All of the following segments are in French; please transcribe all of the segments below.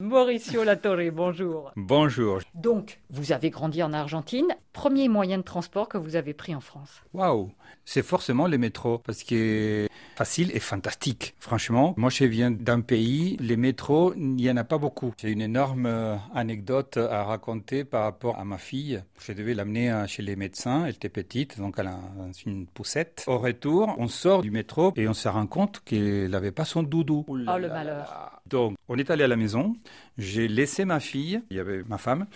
Mauricio Latorre, bonjour. Bonjour. Donc, vous avez grandi en Argentine. Premier moyen de transport que vous avez pris en France Waouh C'est forcément le métro, parce que facile et fantastique. Franchement, moi je viens d'un pays, les métros, il n'y en a pas beaucoup. J'ai une énorme euh, anecdote à raconter par rapport à ma fille. Je devais l'amener euh, chez les médecins, elle était petite, donc elle a une poussette. Au retour, on sort du métro et on se rend compte qu'elle n'avait pas son doudou. Oh, le malheur. Donc, on est allé à la maison, j'ai laissé ma fille, il y avait ma femme,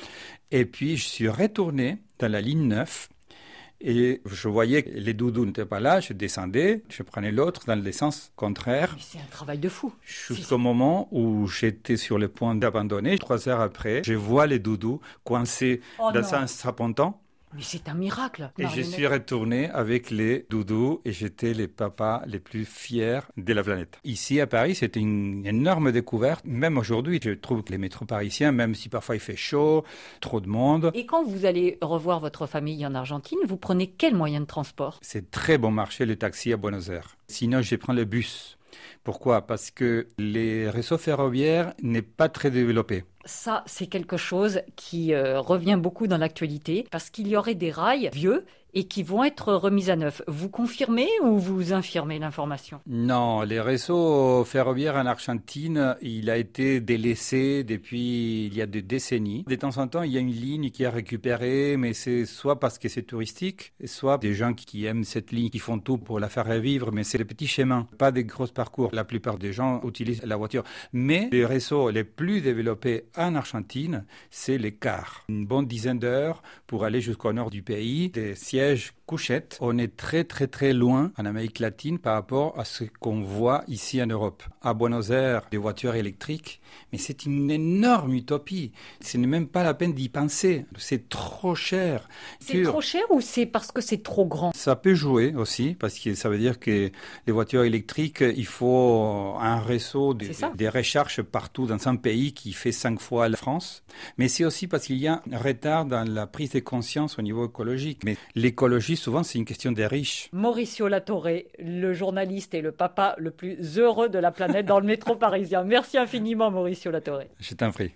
et puis je suis retourné dans la ligne 9 et je voyais que les doudous n'étaient pas là, je descendais, je prenais l'autre dans le sens contraire. C'est un travail de fou. Jusqu'au moment où j'étais sur le point d'abandonner, trois heures après, je vois les doudous coincés Oh dans un strapontant. Mais c'est un miracle. Et je suis retourné avec les doudous et j'étais les papas les plus fiers de la planète. Ici à Paris, c'était une énorme découverte. Même aujourd'hui, je trouve que les métros parisiens, même si parfois il fait chaud, trop de monde, Et quand vous allez revoir votre famille en Argentine, vous prenez quel moyen de transport? C'est très bon marché le taxi à Buenos Aires. Sinon, je prends le bus. Pourquoi? Parce que les réseaux ferroviaires n'est pas très développé. Ça, c'est quelque chose qui euh, revient beaucoup dans l'actualité parce qu'il y aurait des rails vieux et qui vont être remis à neuf. Vous confirmez ou vous infirmez l'information? Non, les réseaux ferroviaires en Argentine, il a été délaissé depuis il y a des décennies. De temps en temps, il y a une ligne qui est récupérée, mais c'est soit parce que c'est touristique, soit des gens qui aiment cette ligne, qui font tout pour la faire revivre, mais c'est des petits chemins, pas des gros parcours. La plupart des gens utilisent la voiture. Mais les réseaux les plus développés en Argentine, c'est les cars. Une bonne dizaine d'heures pour aller jusqu'au nord du pays, des sièges couchettes. On est très très très loin en Amérique latine par rapport à ce qu'on voit ici en Europe. À Buenos Aires, des voitures électriques, mais c'est une énorme utopie. Ce n'est même pas la peine d'y penser. C'est trop cher. C'est trop cher ou c'est parce que c'est trop grand? Ça peut jouer aussi, parce que ça veut dire que les voitures électriques, il faut un réseau de, des recherches partout dans un pays qui fait cinq fois la France. Mais c'est aussi parce qu'il y a un retard dans la prise de conscience au niveau écologique. Mais l'écologie, souvent, c'est une question des riches. Mauricio Latorre, le journaliste et le papa le plus heureux de la planète dans le métro parisien. Merci infiniment, Mauricio Latorre. Je t'en prie.